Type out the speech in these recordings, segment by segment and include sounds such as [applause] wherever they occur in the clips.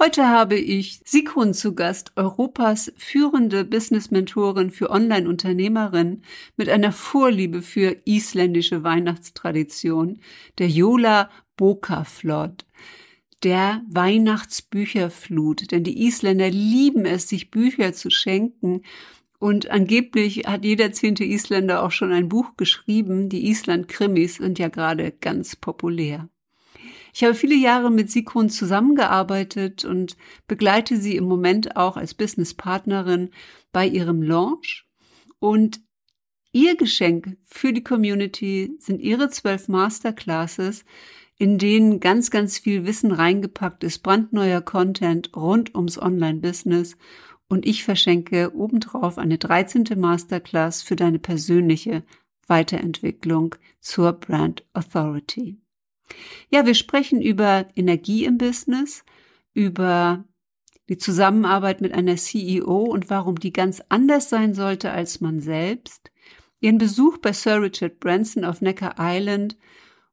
Heute habe ich Sigrun zu Gast, Europas führende Business-Mentorin für Online-Unternehmerinnen mit einer Vorliebe für isländische Weihnachtstradition, der Jola Bokaflot der Weihnachtsbücherflut. Denn die Isländer lieben es, sich Bücher zu schenken. Und angeblich hat jeder zehnte Isländer auch schon ein Buch geschrieben. Die Island-Krimis sind ja gerade ganz populär. Ich habe viele Jahre mit Sigrun zusammengearbeitet und begleite sie im Moment auch als Businesspartnerin bei ihrem Launch. Und ihr Geschenk für die Community sind ihre zwölf Masterclasses, in denen ganz, ganz viel Wissen reingepackt ist, brandneuer Content rund ums Online-Business. Und ich verschenke obendrauf eine 13. Masterclass für deine persönliche Weiterentwicklung zur Brand Authority. Ja, wir sprechen über Energie im Business, über die Zusammenarbeit mit einer CEO und warum die ganz anders sein sollte als man selbst, ihren Besuch bei Sir Richard Branson auf Necker Island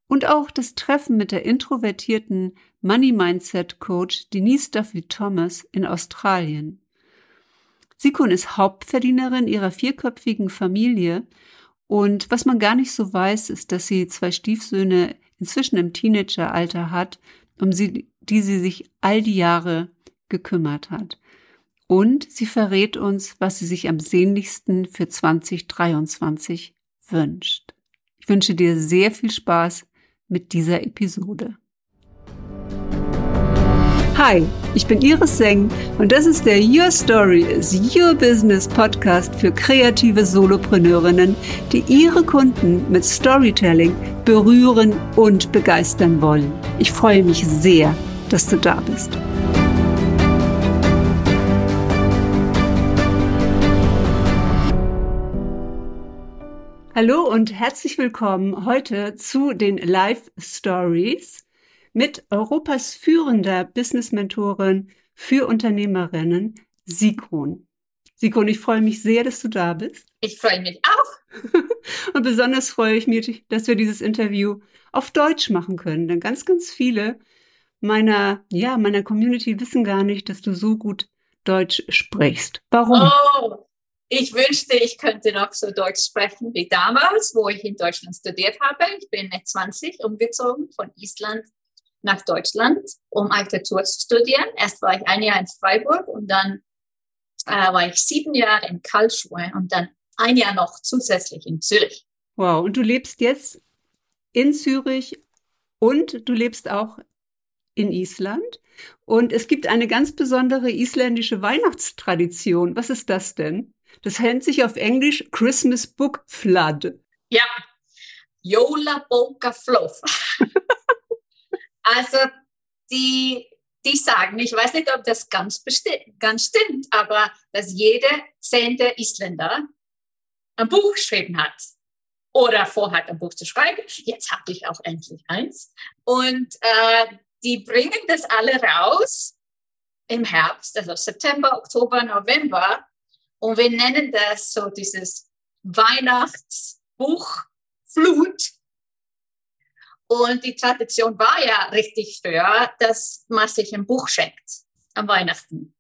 und auch das Treffen mit der introvertierten Money Mindset Coach Denise Duffy Thomas in Australien. Sikun ist Hauptverdienerin ihrer vierköpfigen Familie und was man gar nicht so weiß, ist, dass sie zwei Stiefsöhne inzwischen im Teenageralter hat, um sie, die sie sich all die Jahre gekümmert hat. Und sie verrät uns, was sie sich am sehnlichsten für 2023 wünscht. Ich wünsche dir sehr viel Spaß mit dieser Episode. Hi, ich bin Iris Seng und das ist der Your Story is Your Business Podcast für kreative Solopreneurinnen, die ihre Kunden mit Storytelling berühren und begeistern wollen. Ich freue mich sehr, dass du da bist. Hallo und herzlich willkommen heute zu den Live Stories mit Europas führender Business-Mentorin für Unternehmerinnen, Sigrun. Sigrun, ich freue mich sehr, dass du da bist. Ich freue mich auch. [laughs] und besonders freue ich mich, dass wir dieses Interview auf Deutsch machen können, denn ganz, ganz viele meiner, ja, meiner Community wissen gar nicht, dass du so gut Deutsch sprichst. Warum? Oh, ich wünschte, ich könnte noch so Deutsch sprechen wie damals, wo ich in Deutschland studiert habe. Ich bin mit 20 umgezogen von Island nach Deutschland, um Architektur zu studieren. Erst war ich ein Jahr in Freiburg und dann äh, war ich sieben Jahre in Karlsruhe und dann ein Jahr noch zusätzlich in Zürich. Wow, und du lebst jetzt in Zürich und du lebst auch in Island. Und es gibt eine ganz besondere isländische Weihnachtstradition. Was ist das denn? Das nennt sich auf Englisch Christmas Book Flood. Ja, Yola Boca Flow. [laughs] also die, die sagen, ich weiß nicht, ob das ganz, ganz stimmt, aber dass jeder zehnte Isländer ein Buch geschrieben hat oder vorhat, ein Buch zu schreiben. Jetzt habe ich auch endlich eins. Und äh, die bringen das alle raus im Herbst, also September, Oktober, November. Und wir nennen das so dieses Weihnachtsbuch Flut. Und die Tradition war ja richtig früher, dass man sich ein Buch schenkt am Weihnachten.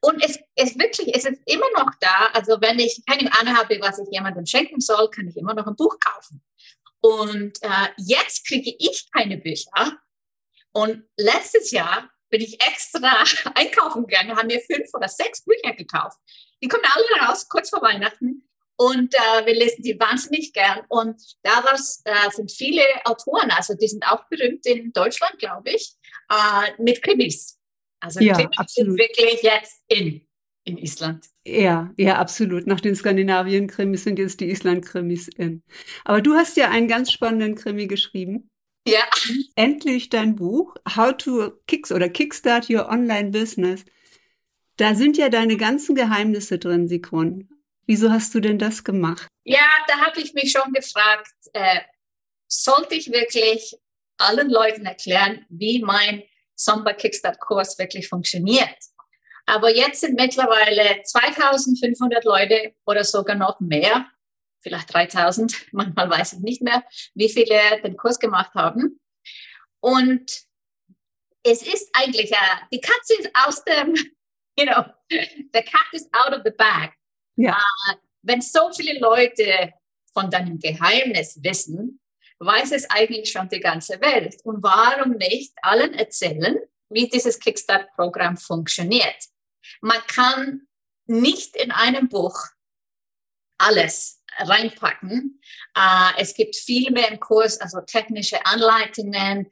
Und es ist wirklich, es ist immer noch da. Also wenn ich keine Ahnung habe, was ich jemandem schenken soll, kann ich immer noch ein Buch kaufen. Und äh, jetzt kriege ich keine Bücher. Und letztes Jahr bin ich extra [laughs] einkaufen gegangen, haben mir fünf oder sechs Bücher gekauft. Die kommen alle raus, kurz vor Weihnachten. Und äh, wir lesen die wahnsinnig gern. Und daraus äh, sind viele Autoren, also die sind auch berühmt in Deutschland, glaube ich, äh, mit Krimis. Also ja, Krimis absolut. sind wirklich jetzt in, in Island. Ja, ja, absolut. Nach den Skandinavien-Krimis sind jetzt die Island-Krimis in. Aber du hast ja einen ganz spannenden Krimi geschrieben. Ja. Endlich dein Buch, How to Kicks oder Kickstart Your Online Business. Da sind ja deine ganzen Geheimnisse drin, Sigrun. Wieso hast du denn das gemacht? Ja, da habe ich mich schon gefragt, äh, sollte ich wirklich allen Leuten erklären, wie mein Somber Kickstart Kurs wirklich funktioniert? Aber jetzt sind mittlerweile 2500 Leute oder sogar noch mehr, vielleicht 3000, [laughs] manchmal weiß ich nicht mehr, wie viele den Kurs gemacht haben. Und es ist eigentlich, uh, die Katze ist aus dem, [laughs] you know, the cat is out of the bag. Ja. Uh, wenn so viele Leute von deinem Geheimnis wissen, weiß es eigentlich schon die ganze Welt. Und warum nicht allen erzählen, wie dieses Kickstart-Programm funktioniert? Man kann nicht in einem Buch alles reinpacken. Uh, es gibt viel mehr im Kurs, also technische Anleitungen,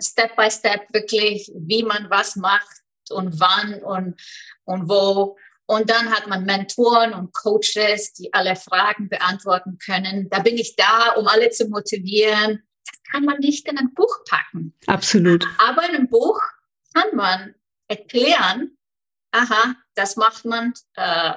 Step by Step wirklich, wie man was macht und wann und, und wo. Und dann hat man Mentoren und Coaches, die alle Fragen beantworten können. Da bin ich da, um alle zu motivieren. Das kann man nicht in ein Buch packen. Absolut. Aber in einem Buch kann man erklären, aha, das macht man. Äh,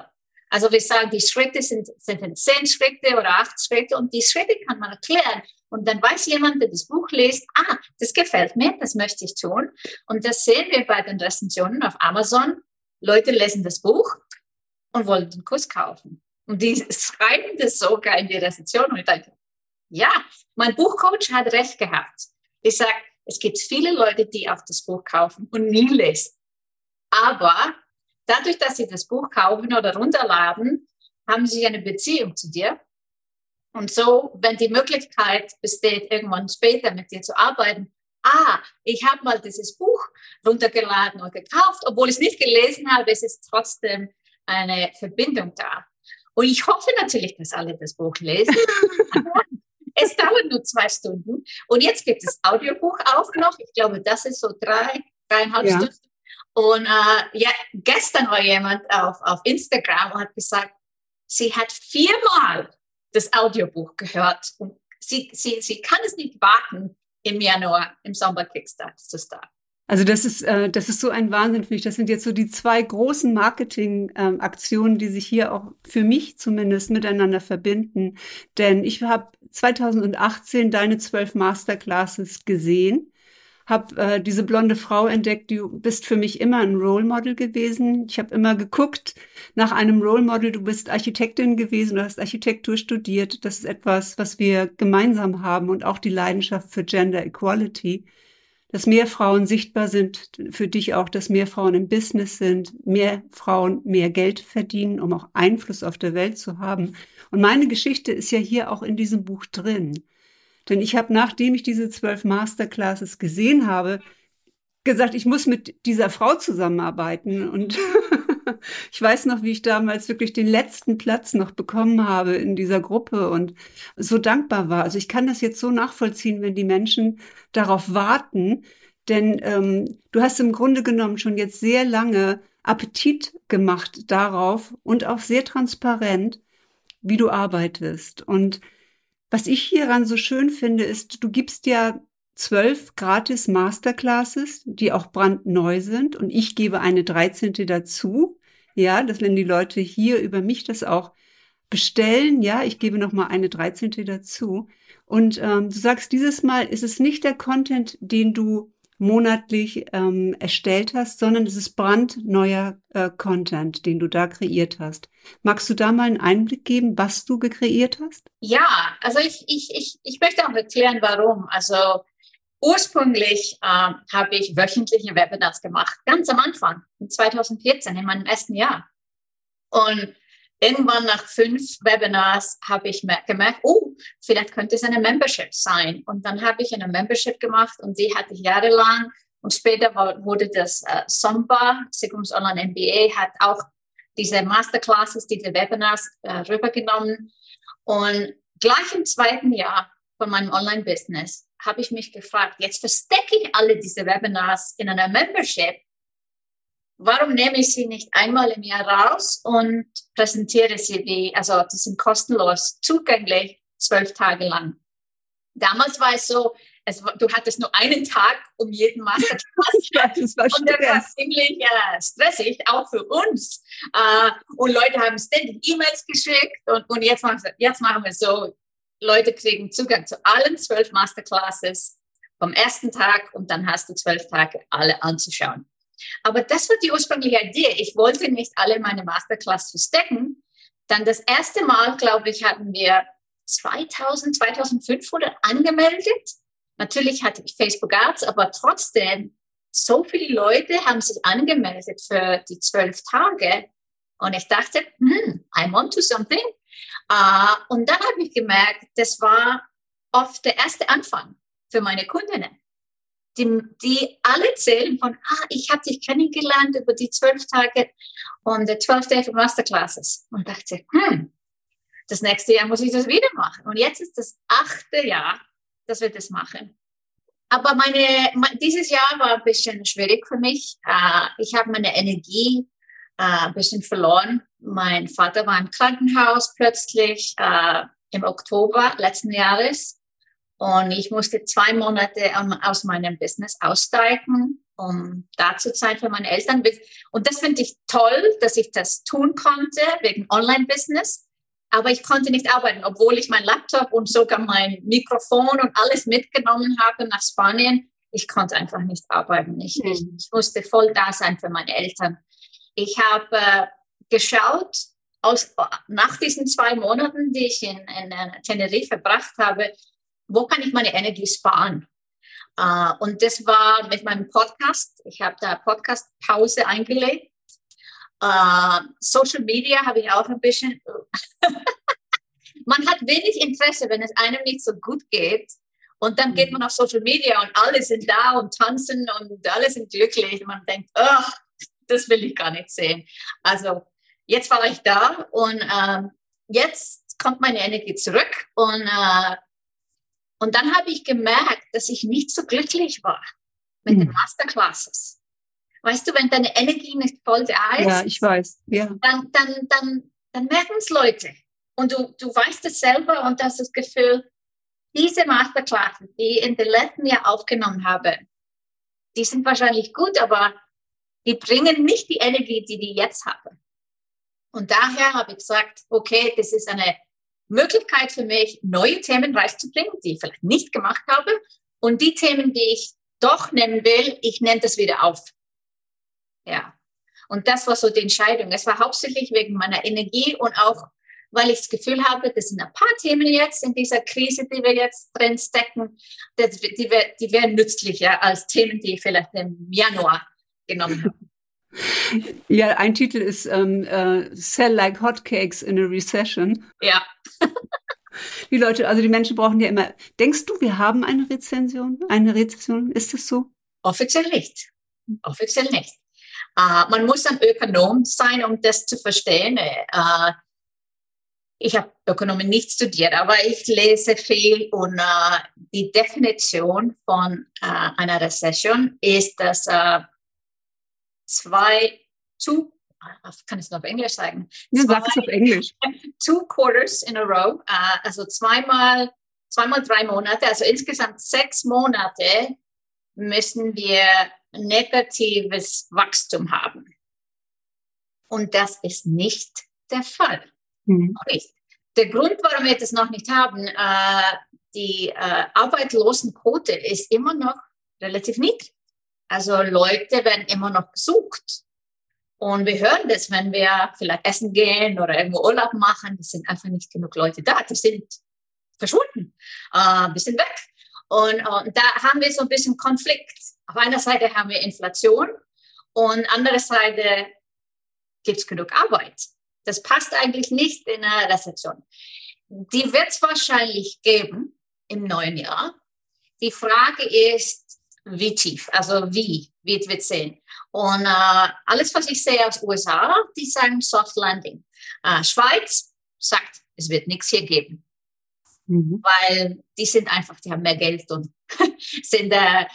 also wir sagen, die Schritte sind, sind zehn Schritte oder acht Schritte und die Schritte kann man erklären. Und dann weiß jemand, der das Buch liest, ah, das gefällt mir, das möchte ich tun. Und das sehen wir bei den Rezensionen auf Amazon. Leute lesen das Buch und wollen den Kurs kaufen. Und die [laughs] schreiben das sogar in die Rezension und ich denke, ja, mein Buchcoach hat recht gehabt. Ich sage, es gibt viele Leute, die auf das Buch kaufen und nie lesen. Aber dadurch, dass sie das Buch kaufen oder runterladen, haben sie eine Beziehung zu dir. Und so, wenn die Möglichkeit besteht, irgendwann später mit dir zu arbeiten, ah, ich habe mal dieses Buch runtergeladen und gekauft, obwohl ich es nicht gelesen habe, es ist trotzdem eine Verbindung da. Und ich hoffe natürlich, dass alle das Buch lesen. [laughs] es dauert nur zwei Stunden. Und jetzt gibt es Audiobuch auch noch. Ich glaube, das ist so drei, dreieinhalb ja. Stunden. Und äh, ja, gestern war jemand auf, auf Instagram und hat gesagt, sie hat viermal das Audiobuch gehört und sie, sie, sie kann es nicht warten, im Januar im Sommer Kickstart zu starten. Also das ist, äh, das ist so ein Wahnsinn für mich. Das sind jetzt so die zwei großen Marketing-Aktionen, ähm, die sich hier auch für mich zumindest miteinander verbinden. Denn ich habe 2018 deine zwölf Masterclasses gesehen, habe äh, diese blonde Frau entdeckt. Du bist für mich immer ein Role Model gewesen. Ich habe immer geguckt nach einem Role Model. Du bist Architektin gewesen, du hast Architektur studiert. Das ist etwas, was wir gemeinsam haben und auch die Leidenschaft für Gender Equality dass mehr Frauen sichtbar sind, für dich auch, dass mehr Frauen im Business sind, mehr Frauen mehr Geld verdienen, um auch Einfluss auf der Welt zu haben. Und meine Geschichte ist ja hier auch in diesem Buch drin. Denn ich habe, nachdem ich diese zwölf Masterclasses gesehen habe, gesagt, ich muss mit dieser Frau zusammenarbeiten. Und [laughs] ich weiß noch, wie ich damals wirklich den letzten Platz noch bekommen habe in dieser Gruppe und so dankbar war. Also ich kann das jetzt so nachvollziehen, wenn die Menschen darauf warten. Denn ähm, du hast im Grunde genommen schon jetzt sehr lange Appetit gemacht darauf und auch sehr transparent, wie du arbeitest. Und was ich hieran so schön finde, ist, du gibst ja zwölf gratis Masterclasses, die auch brandneu sind und ich gebe eine dreizehnte dazu. Ja, dass wenn die Leute hier über mich das auch bestellen, ja, ich gebe noch mal eine dreizehnte dazu. Und ähm, du sagst, dieses Mal ist es nicht der Content, den du monatlich ähm, erstellt hast, sondern es ist brandneuer äh, Content, den du da kreiert hast. Magst du da mal einen Einblick geben, was du kreiert hast? Ja, also ich, ich, ich, ich möchte auch erklären, warum. Also Ursprünglich äh, habe ich wöchentliche Webinars gemacht, ganz am Anfang, 2014, in meinem ersten Jahr. Und irgendwann nach fünf Webinars habe ich gemerkt, oh, vielleicht könnte es eine Membership sein. Und dann habe ich eine Membership gemacht und die hatte ich jahrelang. Und später wurde das äh, SOMBA, Sigrums Online MBA, hat auch diese Masterclasses, diese Webinars äh, rübergenommen. Und gleich im zweiten Jahr von meinem Online-Business habe ich mich gefragt, jetzt verstecke ich alle diese Webinars in einer Membership. Warum nehme ich sie nicht einmal im Jahr raus und präsentiere sie wie, also die sind kostenlos zugänglich, zwölf Tage lang. Damals war es so, es, du hattest nur einen Tag um jeden Masterclass. [laughs] das war und das war ziemlich äh, stressig, auch für uns. Äh, und Leute haben ständig E-Mails geschickt und, und jetzt, machen, jetzt machen wir so, Leute kriegen Zugang zu allen zwölf Masterclasses vom ersten Tag und dann hast du zwölf Tage, alle anzuschauen. Aber das war die ursprüngliche Idee. Ich wollte nicht alle meine Masterclass verstecken. Dann das erste Mal, glaube ich, hatten wir 2000, 2500 angemeldet. Natürlich hatte ich Facebook Ads, aber trotzdem so viele Leute haben sich angemeldet für die zwölf Tage. Und ich dachte, hm, I'm on to something. Uh, und dann habe ich gemerkt, das war oft der erste Anfang für meine Kundinnen, die, die alle zählen von, ah, ich habe dich kennengelernt über die zwölf Tage und der 12 Day Masterclasses. Und dachte, hm, das nächste Jahr muss ich das wieder machen. Und jetzt ist das achte Jahr, dass wir das machen. Aber meine, dieses Jahr war ein bisschen schwierig für mich. Uh, ich habe meine Energie uh, ein bisschen verloren. Mein Vater war im Krankenhaus plötzlich uh, im Oktober letzten Jahres. Und ich musste zwei Monate aus meinem Business aussteigen, um da zu sein für meine Eltern. Und das finde ich toll, dass ich das tun konnte wegen Online-Business. Aber ich konnte nicht arbeiten, obwohl ich mein Laptop und sogar mein Mikrofon und alles mitgenommen habe nach Spanien. Ich konnte einfach nicht arbeiten. Ich, mhm. ich musste voll da sein für meine Eltern. Ich habe äh, geschaut, aus, nach diesen zwei Monaten, die ich in, in, in Tenerife verbracht habe, wo kann ich meine Energie sparen? Uh, und das war mit meinem Podcast. Ich habe da Podcast-Pause eingelegt Uh, Social Media habe ich auch ein bisschen. [laughs] man hat wenig Interesse, wenn es einem nicht so gut geht. Und dann geht mhm. man auf Social Media und alle sind da und tanzen und alle sind glücklich. Und man denkt, oh, das will ich gar nicht sehen. Also jetzt war ich da und äh, jetzt kommt meine Energie zurück. Und, äh, und dann habe ich gemerkt, dass ich nicht so glücklich war mit mhm. den Masterclasses. Weißt du, wenn deine Energie nicht voll da ist, ja, ich weiß. Ja. dann, dann, dann, dann merken es Leute. Und du, du weißt es selber und hast das Gefühl, diese Masterclasses, die ich in den letzten Jahr aufgenommen habe, die sind wahrscheinlich gut, aber die bringen nicht die Energie, die ich jetzt habe. Und daher habe ich gesagt, okay, das ist eine Möglichkeit für mich, neue Themen rauszubringen, die ich vielleicht nicht gemacht habe. Und die Themen, die ich doch nennen will, ich nenne das wieder auf. Ja. Und das war so die Entscheidung. Es war hauptsächlich wegen meiner Energie und auch, weil ich das Gefühl habe, das sind ein paar Themen jetzt in dieser Krise, die wir jetzt drin stecken, die, die, die wären nützlicher als Themen, die ich vielleicht im Januar genommen habe. [laughs] Ja, ein Titel ist ähm, uh, Sell like hotcakes in a recession. Ja. [laughs] die Leute, also die Menschen brauchen ja immer. Denkst du, wir haben eine Rezension? Eine Rezession? Ist das so? Offiziell nicht. Offiziell nicht. Uh, man muss ein Ökonom sein, um das zu verstehen. Uh, ich habe Ökonomie nicht studiert, aber ich lese viel und uh, die Definition von einer Rezession ist, dass zwei, two, kann ich es noch auf Englisch sagen? Ja, sag es auf Englisch. Two quarters in a row, also zweimal, zweimal drei Monate, also insgesamt sechs Monate müssen wir negatives Wachstum haben. Und das ist nicht der Fall. Mhm. Nicht. Der Grund, warum wir das noch nicht haben, äh, die äh, Arbeitslosenquote ist immer noch relativ niedrig. Also Leute werden immer noch gesucht. Und wir hören das, wenn wir vielleicht essen gehen oder irgendwo Urlaub machen. Es sind einfach nicht genug Leute da. Die sind verschwunden, äh, ein bisschen weg. Und, und da haben wir so ein bisschen Konflikt. Auf einer Seite haben wir Inflation und andere Seite gibt es genug Arbeit. Das passt eigentlich nicht in einer Rezession. Die wird es wahrscheinlich geben im neuen Jahr. Die Frage ist, wie tief, also wie, wie wird sehen. Und äh, alles, was ich sehe aus USA, die sagen Soft Landing. Äh, Schweiz sagt, es wird nichts hier geben. Mhm. Weil die sind einfach, die haben mehr Geld und [laughs] sind, äh,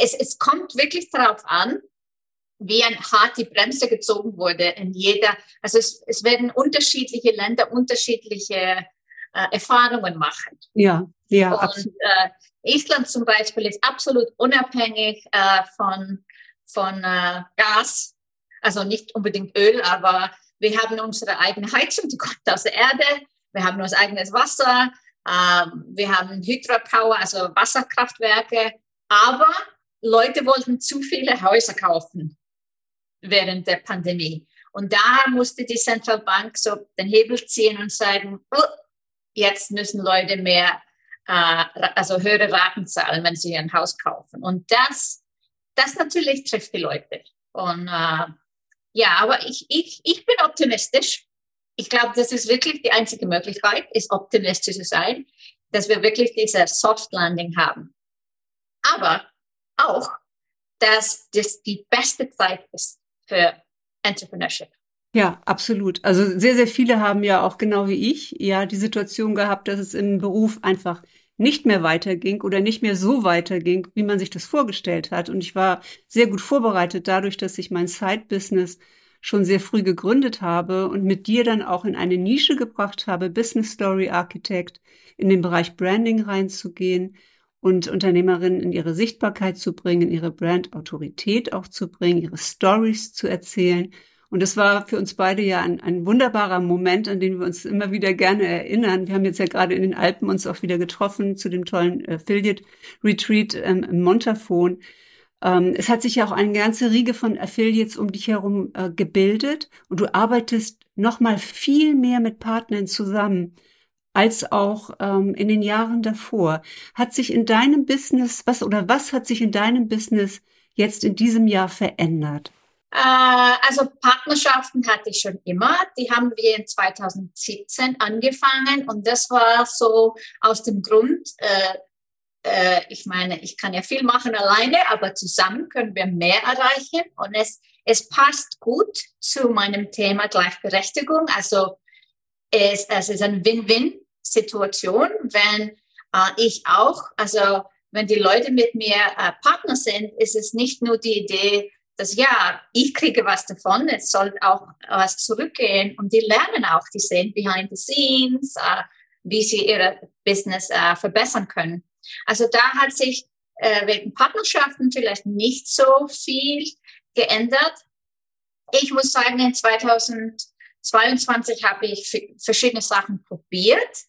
es, es kommt wirklich darauf an, wie ein hart die Bremse gezogen wurde in jeder, also es, es werden unterschiedliche Länder unterschiedliche äh, Erfahrungen machen. Ja, ja, und, absolut. Äh, Island zum Beispiel ist absolut unabhängig äh, von, von äh, Gas, also nicht unbedingt Öl, aber wir haben unsere eigene Heizung, die kommt aus der Erde, wir haben unser eigenes Wasser, ähm, wir haben Hydropower, also Wasserkraftwerke, aber Leute wollten zu viele Häuser kaufen während der Pandemie. Und da musste die Zentralbank so den Hebel ziehen und sagen, oh, jetzt müssen Leute mehr, äh, also höhere Raten zahlen, wenn sie ein Haus kaufen. Und das das natürlich trifft die Leute. Und äh, ja, aber ich, ich, ich bin optimistisch. Ich glaube, das ist wirklich die einzige Möglichkeit, ist optimistisch zu sein, dass wir wirklich diese Soft Landing haben. Aber auch, dass das die beste Zeit ist für Entrepreneurship. Ja, absolut. Also sehr, sehr viele haben ja auch genau wie ich ja die Situation gehabt, dass es im Beruf einfach nicht mehr weiterging oder nicht mehr so weiterging, wie man sich das vorgestellt hat. Und ich war sehr gut vorbereitet dadurch, dass ich mein Side-Business schon sehr früh gegründet habe und mit dir dann auch in eine Nische gebracht habe, Business Story Architect, in den Bereich Branding reinzugehen und Unternehmerinnen in ihre Sichtbarkeit zu bringen, ihre Brand-Autorität auch zu bringen, ihre Stories zu erzählen und es war für uns beide ja ein, ein wunderbarer Moment, an den wir uns immer wieder gerne erinnern. Wir haben jetzt ja gerade in den Alpen uns auch wieder getroffen zu dem tollen Affiliate Retreat ähm, im Montafon. Ähm, es hat sich ja auch eine ganze Riege von Affiliates um dich herum äh, gebildet und du arbeitest noch mal viel mehr mit Partnern zusammen als auch ähm, in den Jahren davor. Hat sich in deinem Business was oder was hat sich in deinem Business jetzt in diesem Jahr verändert? Äh, also Partnerschaften hatte ich schon immer. Die haben wir in 2017 angefangen und das war so aus dem Grund, äh, äh, ich meine, ich kann ja viel machen alleine, aber zusammen können wir mehr erreichen und es, es passt gut zu meinem Thema Gleichberechtigung. Also es, es ist eine Win-Win-Situation, wenn äh, ich auch, also wenn die Leute mit mir äh, Partner sind, ist es nicht nur die Idee, dass ja, ich kriege was davon, es soll auch was zurückgehen und die lernen auch, die sehen behind the scenes, äh, wie sie ihre Business äh, verbessern können. Also da hat sich äh, wegen Partnerschaften vielleicht nicht so viel geändert. Ich muss sagen, in 2022 habe ich verschiedene Sachen probiert.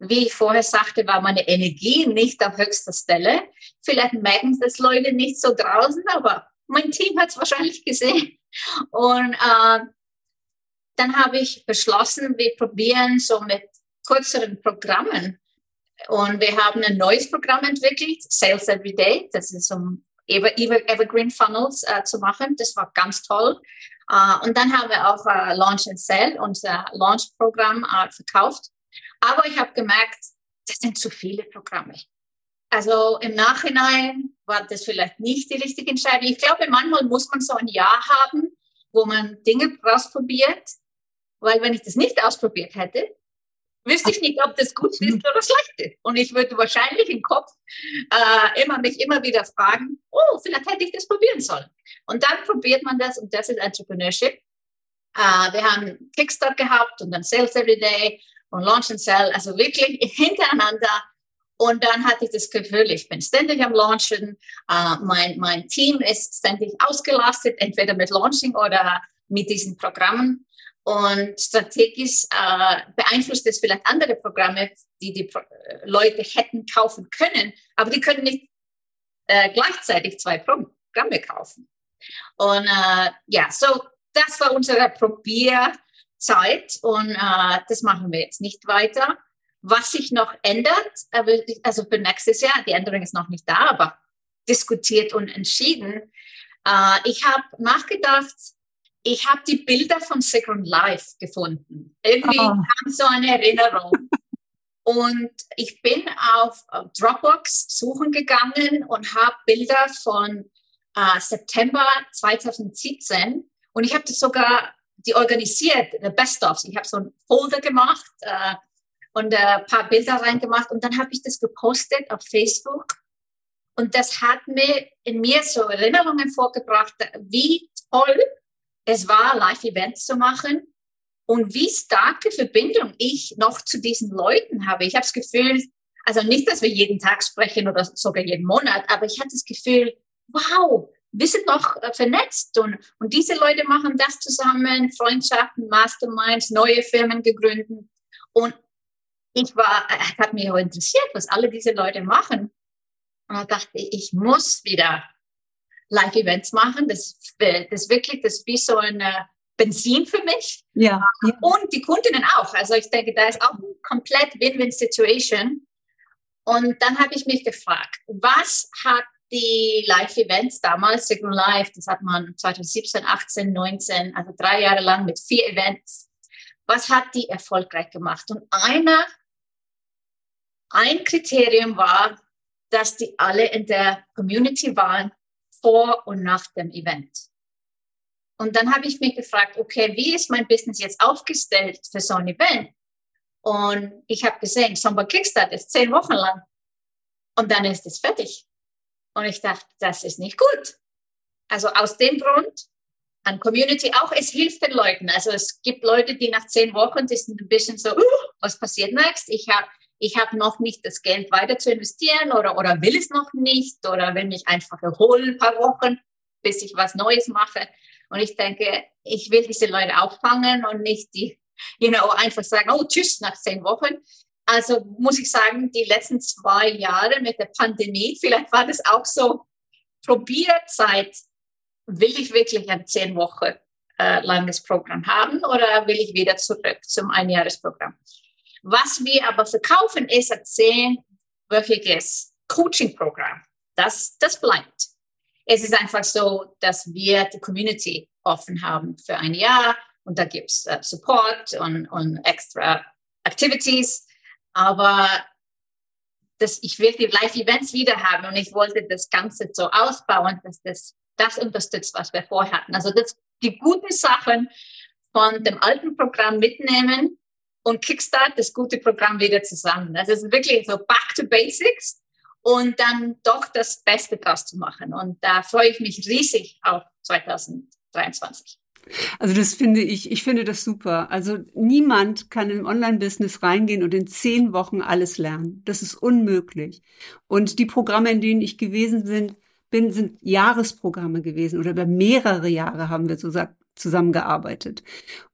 Wie ich vorher sagte, war meine Energie nicht auf höchster Stelle. Vielleicht merken das Leute nicht so draußen, aber mein Team hat es wahrscheinlich gesehen. Und äh, dann habe ich beschlossen, wir probieren so mit kürzeren Programmen. Und wir haben ein neues Programm entwickelt, Sales Every Day. Das ist um Ever, Ever, Evergreen Funnels äh, zu machen. Das war ganz toll. Uh, und dann haben wir auch uh, Launch and Sell, unser Launch-Programm uh, verkauft. Aber ich habe gemerkt, das sind zu viele Programme. Also im Nachhinein war das vielleicht nicht die richtige Entscheidung. Ich glaube, manchmal muss man so ein Jahr haben, wo man Dinge ausprobiert, weil wenn ich das nicht ausprobiert hätte, wüsste ich nicht, ob das gut ist oder schlecht ist. Und ich würde wahrscheinlich im Kopf äh, immer mich immer wieder fragen, oh, vielleicht hätte ich das probieren sollen. Und dann probiert man das und das ist Entrepreneurship. Äh, wir haben Kickstart gehabt und dann Sales Every Day und Launch and Sell, also wirklich hintereinander und dann hatte ich das Gefühl, ich bin ständig am Launchen. Uh, mein, mein Team ist ständig ausgelastet, entweder mit Launching oder mit diesen Programmen. Und strategisch uh, beeinflusst es vielleicht andere Programme, die die Pro Leute hätten kaufen können, aber die können nicht uh, gleichzeitig zwei Programme kaufen. Und ja, so das war unsere Probierzeit und das machen wir jetzt nicht weiter. Was sich noch ändert, also für nächstes Jahr, die Änderung ist noch nicht da, aber diskutiert und entschieden. Äh, ich habe nachgedacht, ich habe die Bilder von Second Life gefunden. Irgendwie oh. kam so eine Erinnerung. [laughs] und ich bin auf Dropbox suchen gegangen und habe Bilder von äh, September 2017 und ich habe das sogar die organisiert, the Best-ofs. Ich habe so ein Folder gemacht, äh, und äh, ein paar Bilder reingemacht und dann habe ich das gepostet auf Facebook und das hat mir in mir so Erinnerungen vorgebracht, wie toll es war, Live-Events zu machen und wie starke Verbindung ich noch zu diesen Leuten habe. Ich habe das Gefühl, also nicht, dass wir jeden Tag sprechen oder sogar jeden Monat, aber ich hatte das Gefühl, wow, wir sind noch äh, vernetzt und, und diese Leute machen das zusammen, Freundschaften, Masterminds, neue Firmen gegründet. Und ich war, äh, hat mich auch interessiert, was alle diese Leute machen. Und da dachte ich, ich muss wieder Live-Events machen. Das, äh, das wirklich, das ist wie so ein Benzin für mich. Ja, ja. Und die Kundinnen auch. Also ich denke, da ist auch eine komplett Win-Win-Situation. Und dann habe ich mich gefragt, was hat die Live-Events damals, Signal Live, das hat man 2017, 18, 19, also drei Jahre lang mit vier Events. Was hat die erfolgreich gemacht? Und einer, ein Kriterium war, dass die alle in der Community waren vor und nach dem Event. Und dann habe ich mich gefragt, okay, wie ist mein Business jetzt aufgestellt für so ein Event? Und ich habe gesehen, Somber Kickstart ist zehn Wochen lang. Und dann ist es fertig. Und ich dachte, das ist nicht gut. Also aus dem Grund, an Community auch, es hilft den Leuten. Also es gibt Leute, die nach zehn Wochen, die sind ein bisschen so, uh, was passiert next? Ich habe ich hab noch nicht das Geld weiter zu investieren oder, oder will es noch nicht oder will mich einfach erholen ein paar Wochen, bis ich was Neues mache. Und ich denke, ich will diese Leute auffangen und nicht die, you know, einfach sagen, oh, tschüss, nach zehn Wochen. Also muss ich sagen, die letzten zwei Jahre mit der Pandemie, vielleicht war das auch so Probierzeit. Will ich wirklich ein zehn Wochen äh, langes Programm haben oder will ich wieder zurück zum Einjahresprogramm? Was wir aber verkaufen, ist ein zehnwöchiges Coaching-Programm. Das, das bleibt. Es ist einfach so, dass wir die Community offen haben für ein Jahr und da gibt's äh, Support und, und extra Activities. Aber das, ich will die Live-Events wieder haben und ich wollte das Ganze so ausbauen, dass das das unterstützt, was wir vorher hatten. Also das, die guten Sachen von dem alten Programm mitnehmen und Kickstart das gute Programm wieder zusammen. Das ist wirklich so back to basics und dann doch das Beste draus zu machen. Und da freue ich mich riesig auf 2023. Also das finde ich, ich finde das super. Also niemand kann im Online-Business reingehen und in zehn Wochen alles lernen. Das ist unmöglich. Und die Programme, in denen ich gewesen bin, bin sind Jahresprogramme gewesen oder über mehrere Jahre haben wir so zusammengearbeitet.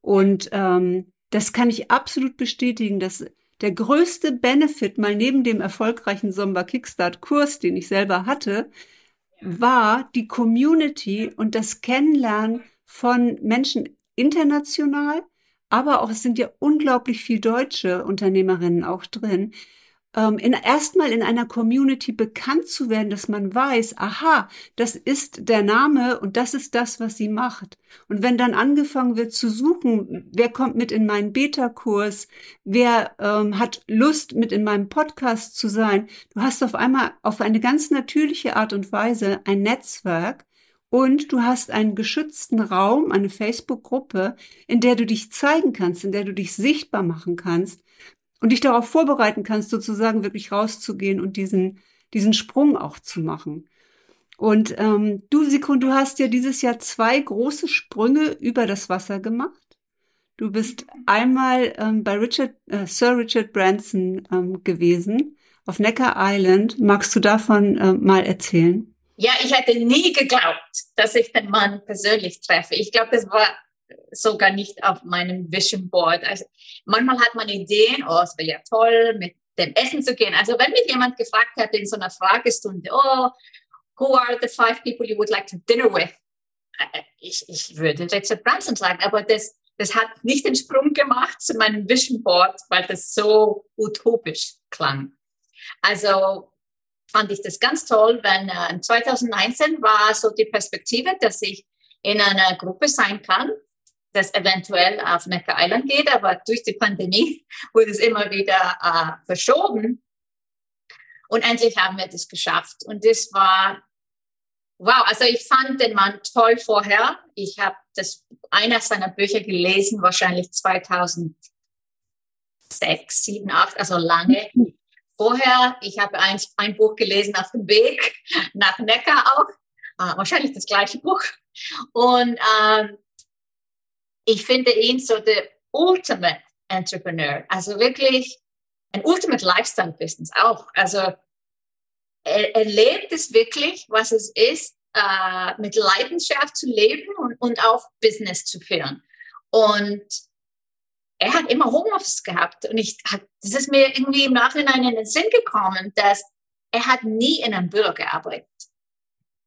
Und ähm, das kann ich absolut bestätigen, dass der größte Benefit mal neben dem erfolgreichen Sommer Kickstart Kurs, den ich selber hatte, war die Community und das Kennenlernen von Menschen international, aber auch es sind ja unglaublich viel deutsche Unternehmerinnen auch drin, ähm, in, erstmal in einer Community bekannt zu werden, dass man weiß, aha, das ist der Name und das ist das, was sie macht. Und wenn dann angefangen wird zu suchen, wer kommt mit in meinen Beta-Kurs, wer ähm, hat Lust, mit in meinem Podcast zu sein, du hast auf einmal auf eine ganz natürliche Art und Weise ein Netzwerk, und du hast einen geschützten Raum, eine Facebook-Gruppe, in der du dich zeigen kannst, in der du dich sichtbar machen kannst und dich darauf vorbereiten kannst, sozusagen wirklich rauszugehen und diesen, diesen Sprung auch zu machen. Und ähm, du, Sikon, du hast ja dieses Jahr zwei große Sprünge über das Wasser gemacht. Du bist einmal ähm, bei Richard, äh, Sir Richard Branson ähm, gewesen auf Necker Island. Magst du davon äh, mal erzählen? Ja, ich hätte nie geglaubt, dass ich den Mann persönlich treffe. Ich glaube, das war sogar nicht auf meinem Vision Board. Also manchmal hat man Ideen, oh, es wäre ja toll, mit dem Essen zu gehen. Also wenn mich jemand gefragt hätte in so einer Fragestunde, oh, who are the five people you would like to dinner with? Äh, ich, ich würde Richard Branson sagen, aber das, das hat nicht den Sprung gemacht zu meinem Vision Board, weil das so utopisch klang. Also fand ich das ganz toll, wenn äh, 2019 war so die Perspektive, dass ich in einer Gruppe sein kann, das eventuell auf Necker Island geht, aber durch die Pandemie [laughs] wurde es immer wieder äh, verschoben. Und endlich haben wir das geschafft. Und das war, wow, also ich fand den Mann toll vorher. Ich habe das einer seiner Bücher gelesen, wahrscheinlich 2006, 7, 8, also lange vorher. Ich habe ein, ein Buch gelesen auf dem Weg [laughs] nach Neckar auch, äh, wahrscheinlich das gleiche Buch. Und ähm, ich finde ihn so der Ultimate Entrepreneur, also wirklich ein Ultimate Lifestyle Business auch. Also er, er lebt es wirklich, was es ist, äh, mit Leidenschaft zu leben und, und auch Business zu führen. Und er hat immer Homeoffice gehabt und ich hat, das ist mir irgendwie im Nachhinein in den Sinn gekommen, dass er hat nie in einem Büro gearbeitet.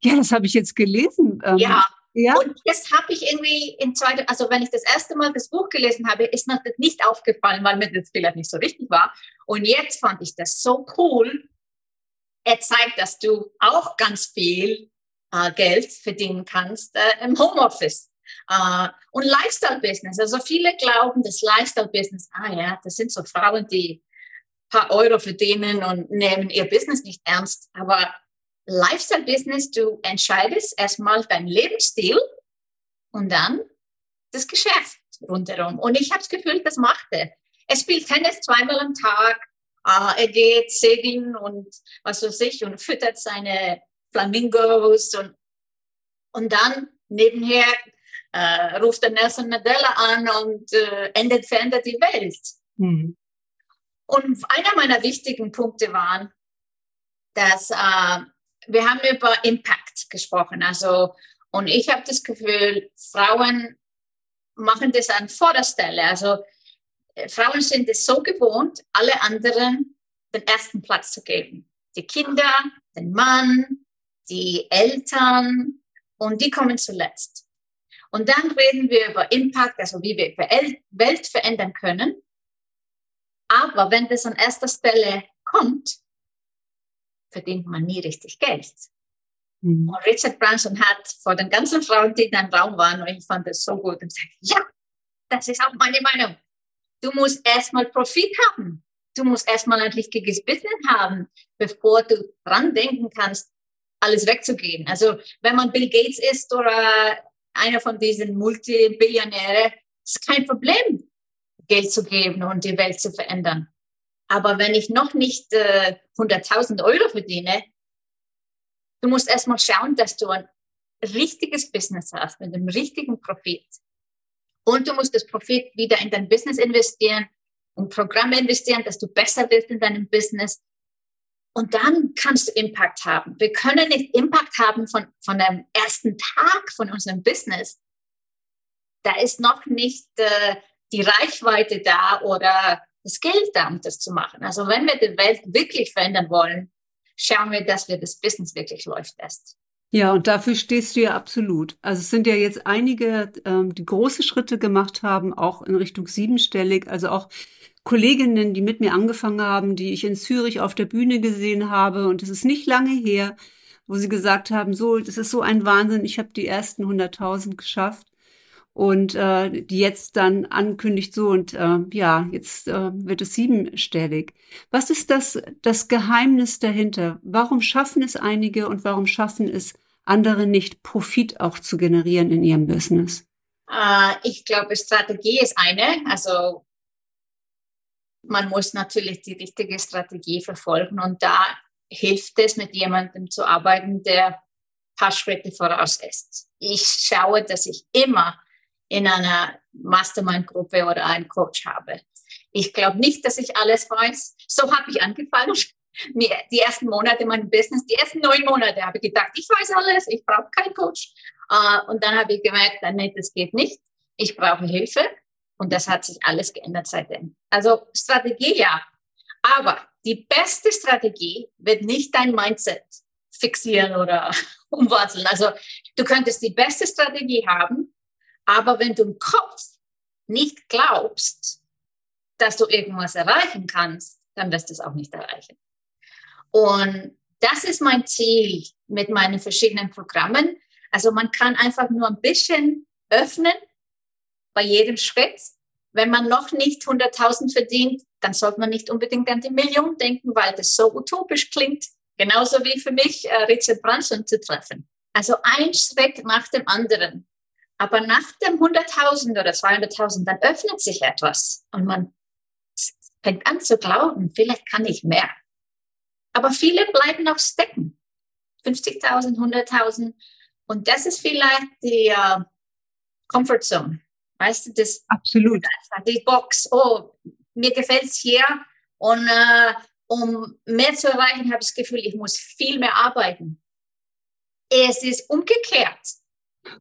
Ja, das habe ich jetzt gelesen. Ähm, ja. Ja. Und das habe ich irgendwie in zweite, also wenn ich das erste Mal das Buch gelesen habe, ist mir das nicht aufgefallen, weil mir das vielleicht nicht so richtig war. Und jetzt fand ich das so cool, er zeigt, dass du auch ganz viel äh, Geld verdienen kannst äh, im Homeoffice. Uh, und Lifestyle-Business. Also viele glauben, das Lifestyle-Business, ah ja, das sind so Frauen, die paar Euro verdienen und nehmen ihr Business nicht ernst. Aber Lifestyle-Business, du entscheidest erstmal deinen Lebensstil und dann das Geschäft rundherum. Und ich habe das Gefühl, das macht er. Er spielt Tennis zweimal am Tag. Uh, er geht segeln und was weiß ich und füttert seine Flamingos und, und dann nebenher äh, ruft der Nelson Mandela an und äh, endet, verändert die Welt. Mhm. Und einer meiner wichtigen Punkte waren, dass äh, wir haben über Impact gesprochen. Also, und ich habe das Gefühl, Frauen machen das an Vorderstelle. Also, äh, Frauen sind es so gewohnt, alle anderen den ersten Platz zu geben. Die Kinder, den Mann, die Eltern und die kommen zuletzt. Und dann reden wir über Impact, also wie wir Welt verändern können. Aber wenn das an erster Stelle kommt, verdient man nie richtig Geld. Mhm. Und Richard Branson hat vor den ganzen Frauen, die in einem Raum waren, und ich fand das so gut, und gesagt, ja, das ist auch meine Meinung. Du musst erstmal Profit haben. Du musst erstmal ein richtiges Business haben, bevor du dran denken kannst, alles wegzugeben. Also wenn man Bill Gates ist oder einer von diesen Multibillionäre, ist kein Problem, Geld zu geben und die Welt zu verändern. Aber wenn ich noch nicht äh, 100.000 Euro verdiene, du musst erstmal schauen, dass du ein richtiges Business hast mit dem richtigen Profit. Und du musst das Profit wieder in dein Business investieren und Programme investieren, dass du besser wirst in deinem Business. Und dann kannst du Impact haben. Wir können nicht Impact haben von, von dem ersten Tag von unserem Business. Da ist noch nicht äh, die Reichweite da oder das Geld da, um das zu machen. Also wenn wir die Welt wirklich verändern wollen, schauen wir, dass wir das Business wirklich läuft lässt. Ja, und dafür stehst du ja absolut. Also es sind ja jetzt einige, ähm, die große Schritte gemacht haben, auch in Richtung siebenstellig, also auch Kolleginnen, die mit mir angefangen haben, die ich in Zürich auf der Bühne gesehen habe. Und es ist nicht lange her, wo sie gesagt haben, so, das ist so ein Wahnsinn, ich habe die ersten 100.000 geschafft. Und äh, die jetzt dann ankündigt, so und äh, ja, jetzt äh, wird es siebenstellig. Was ist das, das Geheimnis dahinter? Warum schaffen es einige und warum schaffen es andere nicht, Profit auch zu generieren in ihrem Business? Uh, ich glaube, Strategie ist eine. Also man muss natürlich die richtige Strategie verfolgen und da hilft es, mit jemandem zu arbeiten, der paar Schritte voraus ist. Ich schaue, dass ich immer in einer Mastermind-Gruppe oder einen Coach habe. Ich glaube nicht, dass ich alles weiß. So habe ich angefangen. [laughs] Die ersten Monate meinem Business, die ersten neun Monate habe ich gedacht, ich weiß alles, ich brauche keinen Coach. Äh, und dann habe ich gemerkt, nein, das geht nicht. Ich brauche Hilfe. Und das hat sich alles geändert seitdem. Also Strategie ja. Aber die beste Strategie wird nicht dein Mindset fixieren oder [laughs] umwandeln. Also du könntest die beste Strategie haben, aber wenn du im Kopf nicht glaubst, dass du irgendwas erreichen kannst, dann wirst du es auch nicht erreichen. Und das ist mein Ziel mit meinen verschiedenen Programmen. Also man kann einfach nur ein bisschen öffnen bei jedem Schritt. Wenn man noch nicht 100.000 verdient, dann sollte man nicht unbedingt an die Million denken, weil das so utopisch klingt. Genauso wie für mich, äh, Richard Branson zu treffen. Also ein Schritt nach dem anderen. Aber nach dem 100.000 oder 200.000, dann öffnet sich etwas und man fängt an zu glauben, vielleicht kann ich mehr. Aber viele bleiben auch stecken. 50.000, 100.000. Und das ist vielleicht die uh, Comfort Zone. Weißt du, das absolut die Box. Oh, mir gefällt es hier und äh, um mehr zu erreichen, habe ich das Gefühl, ich muss viel mehr arbeiten. Es ist umgekehrt.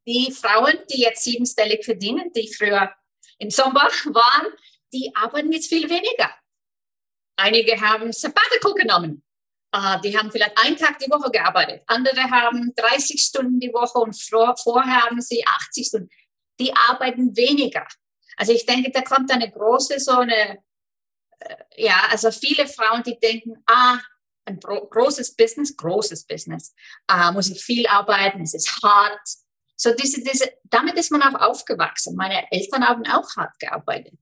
Die Frauen, die jetzt siebenstellig verdienen, die früher im Sommer waren, die arbeiten jetzt viel weniger. Einige haben Sabbatical genommen. Uh, die haben vielleicht einen Tag die Woche gearbeitet. Andere haben 30 Stunden die Woche und vor, vorher haben sie 80 Stunden die arbeiten weniger. Also ich denke, da kommt eine große so eine, äh, ja, also viele Frauen, die denken, ah, ein großes Business, großes Business, äh, muss ich viel arbeiten, es ist hart. So diese, diese, damit ist man auch aufgewachsen. Meine Eltern haben auch hart gearbeitet.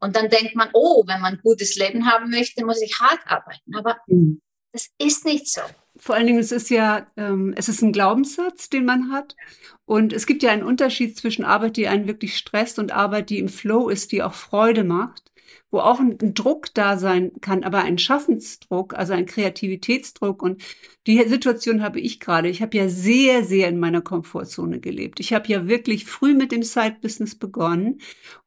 Und dann denkt man, oh, wenn man ein gutes Leben haben möchte, muss ich hart arbeiten. Aber mhm. das ist nicht so. Vor allen Dingen, es ist ja, ähm, es ist ein Glaubenssatz, den man hat. Und es gibt ja einen Unterschied zwischen Arbeit, die einen wirklich stresst und Arbeit, die im Flow ist, die auch Freude macht wo auch ein, ein, Druck da sein kann, aber ein Schaffensdruck, also ein Kreativitätsdruck. Und die Situation habe ich gerade. Ich habe ja sehr, sehr in meiner Komfortzone gelebt. Ich habe ja wirklich früh mit dem Side-Business begonnen.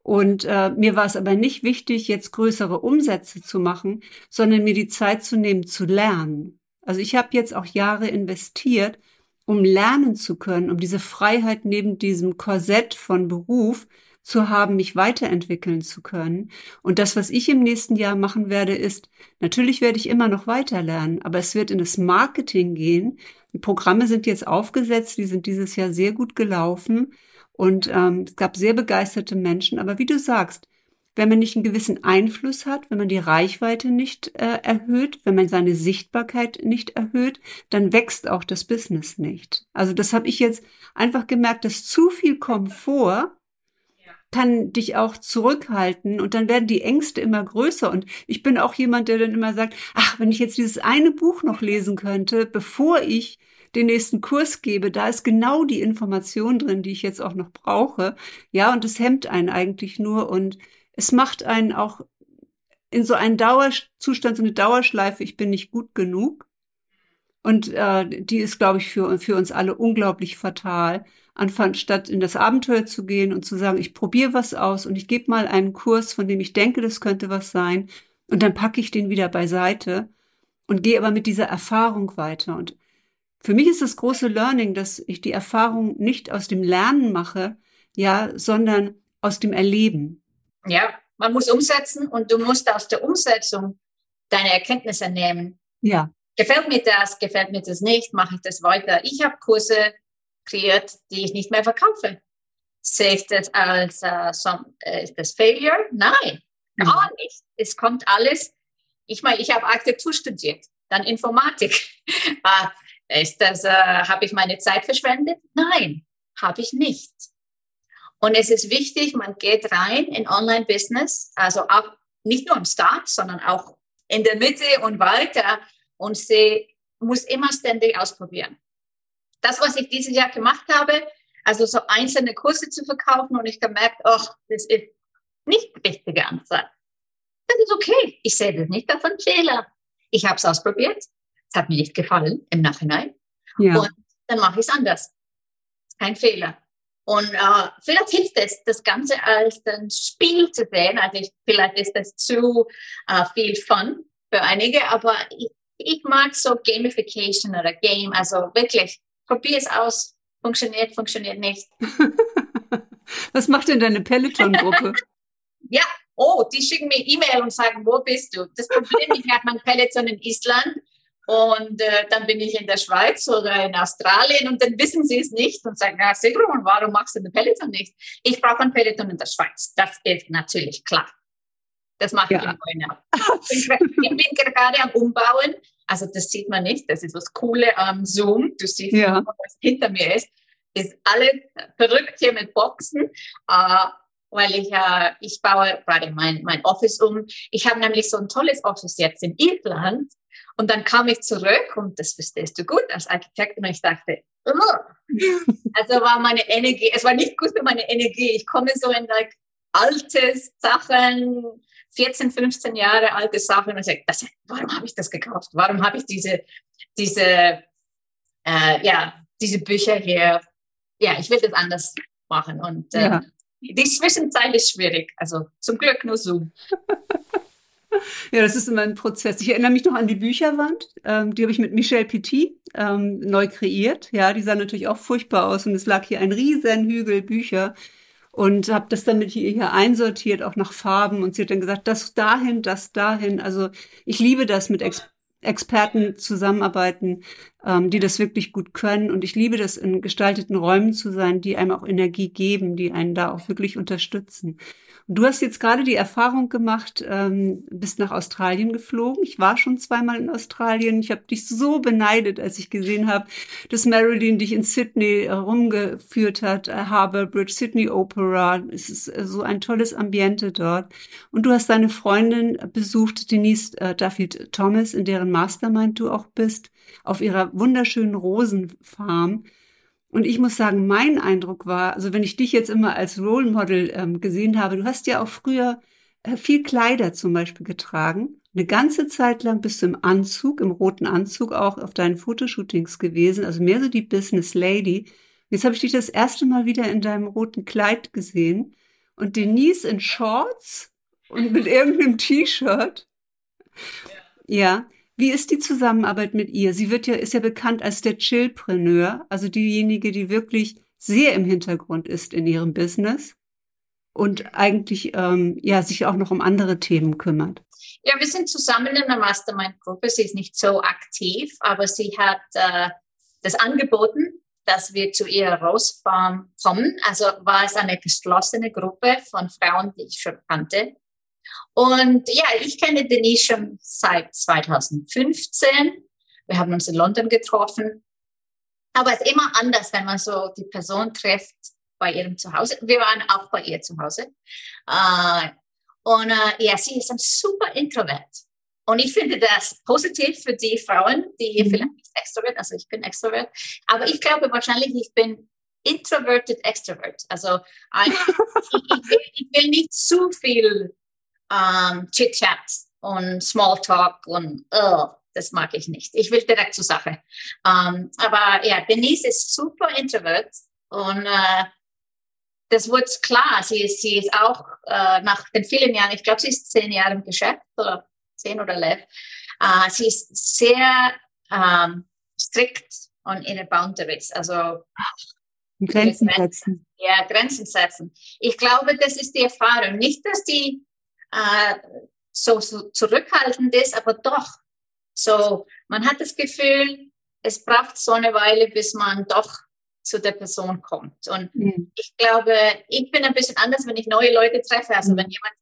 Und äh, mir war es aber nicht wichtig, jetzt größere Umsätze zu machen, sondern mir die Zeit zu nehmen, zu lernen. Also ich habe jetzt auch Jahre investiert, um lernen zu können, um diese Freiheit neben diesem Korsett von Beruf zu haben, mich weiterentwickeln zu können. Und das, was ich im nächsten Jahr machen werde, ist, natürlich werde ich immer noch weiter lernen, aber es wird in das Marketing gehen. Die Programme sind jetzt aufgesetzt, die sind dieses Jahr sehr gut gelaufen und ähm, es gab sehr begeisterte Menschen. Aber wie du sagst, wenn man nicht einen gewissen Einfluss hat, wenn man die Reichweite nicht äh, erhöht, wenn man seine Sichtbarkeit nicht erhöht, dann wächst auch das Business nicht. Also das habe ich jetzt einfach gemerkt, dass zu viel Komfort kann dich auch zurückhalten und dann werden die Ängste immer größer. Und ich bin auch jemand, der dann immer sagt, ach, wenn ich jetzt dieses eine Buch noch lesen könnte, bevor ich den nächsten Kurs gebe, da ist genau die Information drin, die ich jetzt auch noch brauche. Ja, und es hemmt einen eigentlich nur und es macht einen auch in so einen Dauerzustand, so eine Dauerschleife, ich bin nicht gut genug. Und äh, die ist, glaube ich, für, für uns alle unglaublich fatal anstatt in das Abenteuer zu gehen und zu sagen, ich probiere was aus und ich gebe mal einen Kurs, von dem ich denke, das könnte was sein, und dann packe ich den wieder beiseite und gehe aber mit dieser Erfahrung weiter. Und für mich ist das große Learning, dass ich die Erfahrung nicht aus dem Lernen mache, ja, sondern aus dem Erleben. Ja, man muss umsetzen und du musst aus der Umsetzung deine Erkenntnisse nehmen. Ja. Gefällt mir das, gefällt mir das nicht, mache ich das weiter. Ich habe Kurse kreiert, die ich nicht mehr verkaufe. Sehe ich das als äh, so, äh, das Failure? Nein, mhm. gar nicht. Es kommt alles. Ich meine, ich habe Architektur studiert, dann Informatik. äh, [laughs] ist das, äh, habe ich meine Zeit verschwendet? Nein, habe ich nicht. Und es ist wichtig, man geht rein in Online-Business, also auch nicht nur im Start, sondern auch in der Mitte und weiter und sie muss immer ständig ausprobieren das, was ich dieses Jahr gemacht habe, also so einzelne Kurse zu verkaufen und ich gemerkt, ach, das ist nicht die richtige Anzahl. Das ist okay. Ich sehe das nicht als einen Fehler. Ich habe es ausprobiert. Es hat mir nicht gefallen im Nachhinein. Ja. Und dann mache ich es anders. Kein Fehler. Und äh, vielleicht hilft es, das Ganze als ein Spiel zu sehen. Also ich, vielleicht ist das zu äh, viel Fun für einige, aber ich, ich mag so Gamification oder Game, also wirklich probier es aus. Funktioniert, funktioniert nicht. [laughs] Was macht denn deine Peloton-Gruppe? [laughs] ja, oh, die schicken mir E-Mail und sagen, wo bist du? Das Problem, ich habe mein Peloton in Island und äh, dann bin ich in der Schweiz oder in Australien und dann wissen sie es nicht und sagen, ja, Sigrun, warum machst du den Peloton nicht? Ich brauche ein Peloton in der Schweiz. Das ist natürlich klar. Das mache ja. ich in Neuenau. Ich bin gerade am Umbauen also das sieht man nicht. Das ist das Coole am Zoom. Du siehst, ja. was hinter mir ist. Ist alles verrückt hier mit Boxen. Äh, weil ich, äh, ich baue gerade mein, mein Office um. Ich habe nämlich so ein tolles Office jetzt in Irland. Und dann kam ich zurück und das verstehst du gut als Architekt. Und ich dachte, oh. also war meine Energie, es war nicht gut für meine Energie. Ich komme so in like, altes Sachen, 14, 15 Jahre alte Sachen und sage, das, warum habe ich das gekauft? Warum habe ich diese, diese, äh, ja, diese Bücher hier? Ja, ich will das anders machen. Und äh, ja. die Zwischenzeit ist schwierig. Also zum Glück nur Zoom. [laughs] Ja, das ist immer ein Prozess. Ich erinnere mich noch an die Bücherwand. Ähm, die habe ich mit Michel Petit ähm, neu kreiert. Ja, die sah natürlich auch furchtbar aus und es lag hier ein riesen Hügel Bücher und habe das dann mit ihr hier einsortiert, auch nach Farben. Und sie hat dann gesagt, das dahin, das dahin. Also ich liebe das mit Ex Experten zusammenarbeiten, ähm, die das wirklich gut können. Und ich liebe das, in gestalteten Räumen zu sein, die einem auch Energie geben, die einen da auch wirklich unterstützen. Du hast jetzt gerade die Erfahrung gemacht, ähm, bist nach Australien geflogen. Ich war schon zweimal in Australien. Ich habe dich so beneidet, als ich gesehen habe, dass Marilyn dich in Sydney herumgeführt hat, äh, Harbour Bridge, Sydney Opera. Es ist äh, so ein tolles Ambiente dort. Und du hast deine Freundin besucht, Denise äh, Duffield Thomas, in deren Mastermind du auch bist, auf ihrer wunderschönen Rosenfarm. Und ich muss sagen, mein Eindruck war, also wenn ich dich jetzt immer als Role Model ähm, gesehen habe, du hast ja auch früher äh, viel Kleider zum Beispiel getragen. Eine ganze Zeit lang bist du im Anzug, im roten Anzug auch auf deinen Fotoshootings gewesen, also mehr so die Business Lady. Jetzt habe ich dich das erste Mal wieder in deinem roten Kleid gesehen und Denise in Shorts und mit [laughs] irgendeinem T-Shirt. Ja. ja. Wie ist die Zusammenarbeit mit ihr? Sie wird ja, ist ja bekannt als der Chillpreneur, also diejenige, die wirklich sehr im Hintergrund ist in ihrem Business und eigentlich ähm, ja sich auch noch um andere Themen kümmert. Ja, wir sind zusammen in einer Mastermind-Gruppe. Sie ist nicht so aktiv, aber sie hat äh, das angeboten, dass wir zu ihrer Rose Farm kommen. Also war es eine geschlossene Gruppe von Frauen, die ich schon kannte. Und ja, ich kenne Denise schon seit 2015. Wir haben uns in London getroffen. Aber es ist immer anders, wenn man so die Person trifft bei ihrem Zuhause. Wir waren auch bei ihr zu Hause. Äh, und äh, ja, sie ist ein super Introvert. Und ich finde das positiv für die Frauen, die mhm. vielleicht nicht extrovert, also ich bin extrovert, aber ich glaube wahrscheinlich, ich bin introverted extrovert. Also [laughs] ich, ich, will, ich will nicht zu viel ähm, Chit-Chat und Smalltalk und oh, das mag ich nicht. Ich will direkt zur Sache. Ähm, aber ja, Denise ist super introvert und äh, das wird klar. Sie ist, sie ist auch äh, nach den vielen Jahren, ich glaube, sie ist zehn Jahre im Geschäft oder zehn oder elf. Äh, sie ist sehr ähm, strikt und in Boundaries. Also Grenzen setzen. Ja, Grenzen setzen. Ich glaube, das ist die Erfahrung. Nicht, dass die äh, so, so zurückhaltend ist, aber doch. So, man hat das Gefühl, es braucht so eine Weile, bis man doch zu der Person kommt. Und mhm. ich glaube, ich bin ein bisschen anders, wenn ich neue Leute treffe. Also mhm. wenn jemand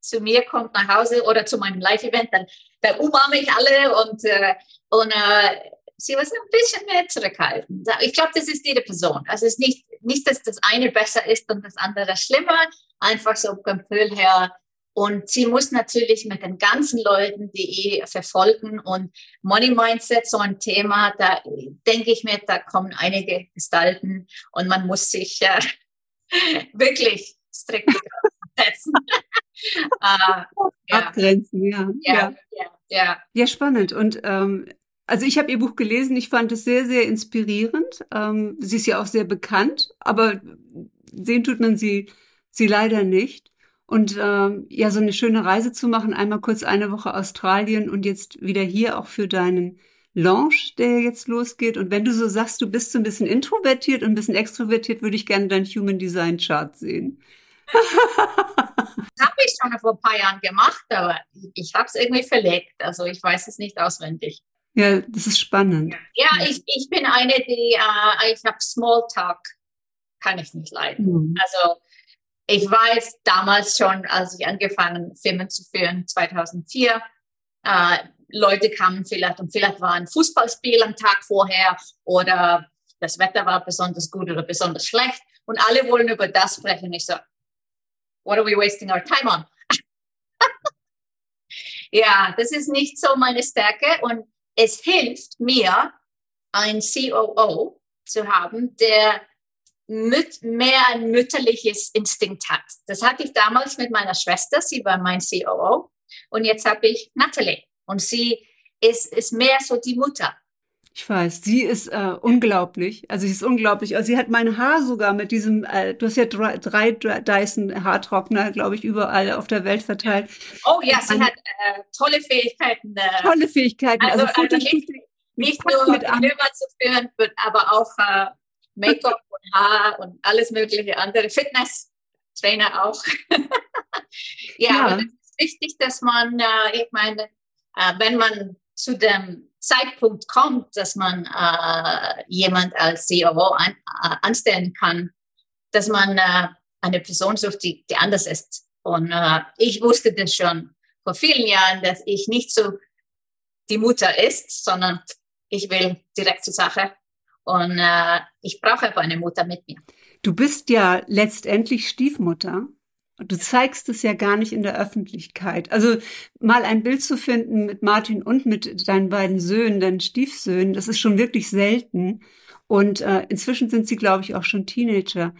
zu mir kommt nach Hause oder zu meinem Live-Event, dann, dann umarme ich alle und, äh, und äh, sie war ein bisschen mehr zurückhaltend. Ich glaube, das ist jede Person. Also es ist nicht, nicht, dass das eine besser ist und das andere schlimmer. Einfach so vom Gefühl her, und sie muss natürlich mit den ganzen Leuten, die eh verfolgen und Money Mindset, so ein Thema, da denke ich mir, da kommen einige Gestalten und man muss sich äh, [laughs] wirklich strikt setzen. uh, [laughs] ja. Abgrenzen, ja. Ja, ja. ja. ja. ja spannend. Und ähm, also ich habe ihr Buch gelesen, ich fand es sehr, sehr inspirierend. Ähm, sie ist ja auch sehr bekannt, aber sehen tut man sie, sie leider nicht. Und ähm, ja, so eine schöne Reise zu machen, einmal kurz eine Woche Australien und jetzt wieder hier auch für deinen Launch, der jetzt losgeht. Und wenn du so sagst, du bist so ein bisschen introvertiert und ein bisschen extrovertiert, würde ich gerne dein Human Design Chart sehen. [laughs] habe ich schon vor ein paar Jahren gemacht, aber ich habe es irgendwie verlegt. Also ich weiß es nicht auswendig. Ja, das ist spannend. Ja, ich, ich bin eine, die, äh, ich habe Smalltalk, kann ich nicht leiden. Mhm. Also ich weiß damals schon, als ich angefangen Filme zu führen, 2004, äh, Leute kamen vielleicht und vielleicht war ein Fußballspiel am Tag vorher oder das Wetter war besonders gut oder besonders schlecht und alle wollen über das sprechen. Ich so, what are we wasting our time on? [laughs] ja, das ist nicht so meine Stärke und es hilft mir, ein COO zu haben, der müt, mehr ein mütterliches Instinkt hat. Das hatte ich damals mit meiner Schwester, sie war mein COO. Und jetzt habe ich Natalie. Und sie ist, ist mehr so die Mutter. Ich weiß, sie ist äh, unglaublich. Also sie ist unglaublich. Also sie hat mein Haar sogar mit diesem, äh, du hast ja drei, drei Dyson Haartrockner, glaube ich, überall auf der Welt verteilt. Oh ja, sie Ein, hat äh, tolle Fähigkeiten. Äh, tolle Fähigkeiten. Also, also, also nicht, nicht nur mit Filme zu führen, aber auch äh, Make-up Haar und alles mögliche andere, Fitness-Trainer auch. [laughs] ja, ja. es ist wichtig, dass man, äh, ich meine, äh, wenn man zu dem Zeitpunkt kommt, dass man äh, jemand als CEO an, äh, anstellen kann, dass man äh, eine Person sucht, die, die anders ist. Und äh, ich wusste das schon vor vielen Jahren, dass ich nicht so die Mutter ist, sondern ich will direkt zur Sache. Und äh, ich brauche aber eine Mutter mit mir. Du bist ja letztendlich Stiefmutter. Du zeigst es ja gar nicht in der Öffentlichkeit. Also mal ein Bild zu finden mit Martin und mit deinen beiden Söhnen, deinen Stiefsöhnen, das ist schon wirklich selten. Und äh, inzwischen sind sie, glaube ich, auch schon Teenager.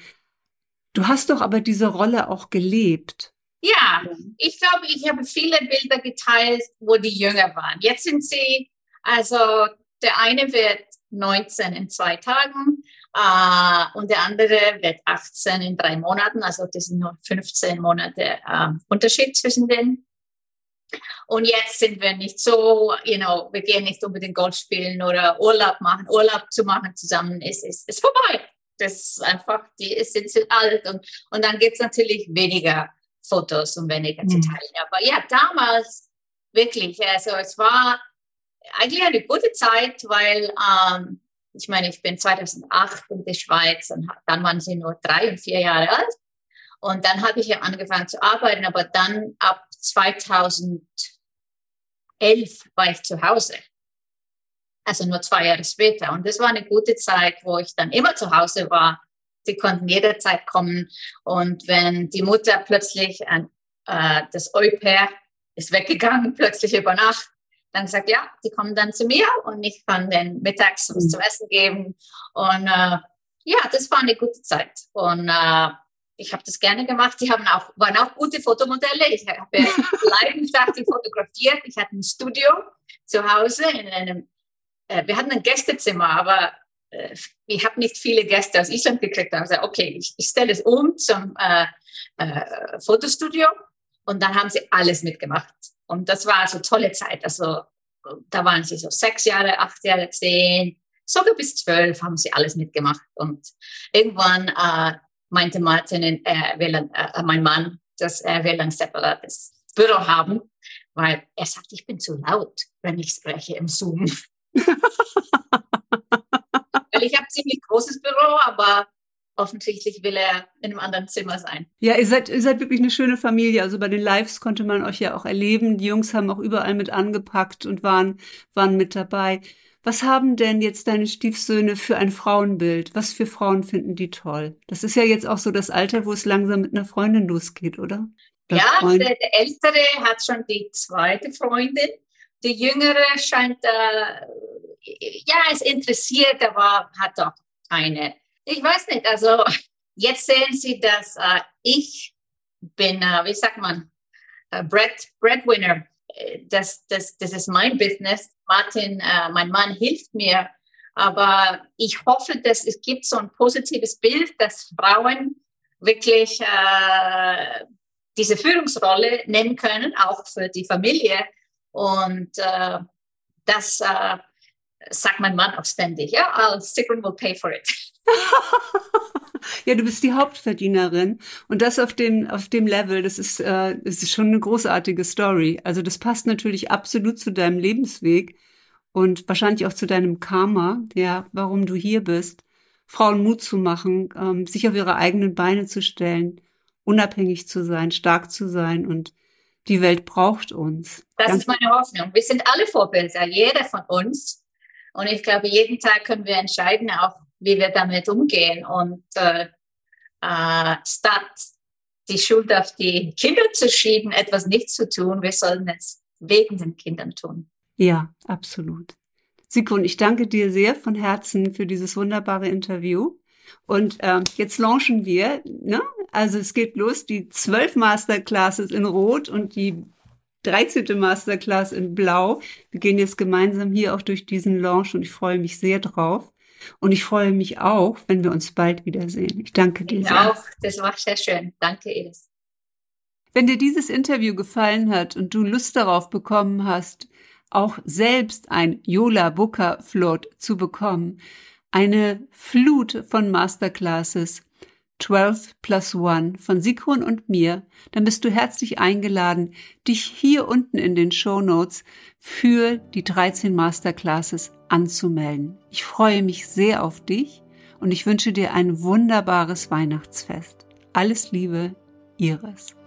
Du hast doch aber diese Rolle auch gelebt. Ja, ich glaube, ich habe viele Bilder geteilt, wo die jünger waren. Jetzt sind sie, also der eine wird 19 in zwei Tagen äh, und der andere wird 18 in drei Monaten. Also das sind nur 15 Monate äh, Unterschied zwischen denen. Und jetzt sind wir nicht so, you know, wir gehen nicht unbedingt Golf spielen oder Urlaub machen. Urlaub zu machen zusammen ist, ist, ist vorbei. Das ist einfach, die sind zu alt und, und dann gibt es natürlich weniger Fotos und weniger zu mhm. teilen. Aber ja, damals wirklich, also es war eigentlich eine gute Zeit, weil ähm, ich meine, ich bin 2008 in der Schweiz und dann waren sie nur drei und vier Jahre alt. Und dann habe ich ja angefangen zu arbeiten, aber dann ab 2011 war ich zu Hause. Also nur zwei Jahre später. Und das war eine gute Zeit, wo ich dann immer zu Hause war. Sie konnten jederzeit kommen. Und wenn die Mutter plötzlich, äh, das Au-pair ist weggegangen, [laughs] plötzlich über Nacht, dann gesagt, ja, die kommen dann zu mir und ich kann den mittags was mhm. zu essen geben. Und äh, ja, das war eine gute Zeit. Und äh, ich habe das gerne gemacht. Sie haben auch, waren auch gute Fotomodelle. Ich habe leidenschaftlich [laughs] fotografiert. Ich hatte ein Studio zu Hause in einem, äh, wir hatten ein Gästezimmer, aber äh, ich habe nicht viele Gäste aus Island gekriegt. Da habe ich gesagt, okay, ich, ich stelle es um zum äh, äh, Fotostudio. Und dann haben sie alles mitgemacht. Und das war so tolle Zeit. Also da waren sie so sechs Jahre, acht Jahre, zehn, sogar bis zwölf haben sie alles mitgemacht. Und irgendwann äh, meinte Martin, er will, äh, mein Mann, dass er will ein separates Büro haben, weil er sagt, ich bin zu laut, wenn ich spreche im Zoom. [laughs] weil ich habe ziemlich großes Büro, aber offensichtlich will er in einem anderen Zimmer sein. Ja, ihr seid, ihr seid wirklich eine schöne Familie. Also bei den Lives konnte man euch ja auch erleben. Die Jungs haben auch überall mit angepackt und waren, waren mit dabei. Was haben denn jetzt deine Stiefsöhne für ein Frauenbild? Was für Frauen finden die toll? Das ist ja jetzt auch so das Alter, wo es langsam mit einer Freundin losgeht, oder? Das ja, der, der, Ältere hat schon die zweite Freundin. Die Jüngere scheint, äh, ja, ist interessiert, aber hat auch keine ich weiß nicht, also jetzt sehen Sie, dass äh, ich bin, äh, wie sagt man, äh, Bread, Breadwinner. Äh, das, das, das ist mein Business. Martin, äh, mein Mann, hilft mir. Aber ich hoffe, dass es gibt so ein positives Bild, dass Frauen wirklich äh, diese Führungsrolle nehmen können, auch für die Familie. Und äh, das äh, sagt mein Mann auch ständig. Ja, I'll Sigrid will pay for it. [laughs] ja, du bist die Hauptverdienerin und das auf dem auf dem Level, das ist äh, das ist schon eine großartige Story. Also das passt natürlich absolut zu deinem Lebensweg und wahrscheinlich auch zu deinem Karma, ja, warum du hier bist, Frauen Mut zu machen, ähm, sich auf ihre eigenen Beine zu stellen, unabhängig zu sein, stark zu sein und die Welt braucht uns. Das Ganz ist meine Hoffnung. Wir sind alle Vorbilder, jeder von uns. Und ich glaube, jeden Tag können wir entscheiden, auch wie wir damit umgehen. Und äh, äh, statt die Schuld auf die Kinder zu schieben, etwas nicht zu tun, wir sollen es wegen den Kindern tun. Ja, absolut. Sikun, ich danke dir sehr von Herzen für dieses wunderbare Interview. Und ähm, jetzt launchen wir, ne? also es geht los, die zwölf Masterclasses in Rot und die 13. Masterclass in Blau. Wir gehen jetzt gemeinsam hier auch durch diesen Launch und ich freue mich sehr drauf. Und ich freue mich auch, wenn wir uns bald wiedersehen. Ich danke dir. Ich sehr. auch. Das war sehr schön. Danke, Edith. Wenn dir dieses Interview gefallen hat und du Lust darauf bekommen hast, auch selbst ein Yola Booker Float zu bekommen, eine Flut von Masterclasses, 12 plus 1 von Sigrun und mir, dann bist du herzlich eingeladen, dich hier unten in den Show Notes für die 13 Masterclasses anzumelden. Ich freue mich sehr auf dich und ich wünsche dir ein wunderbares Weihnachtsfest. Alles Liebe, Iris.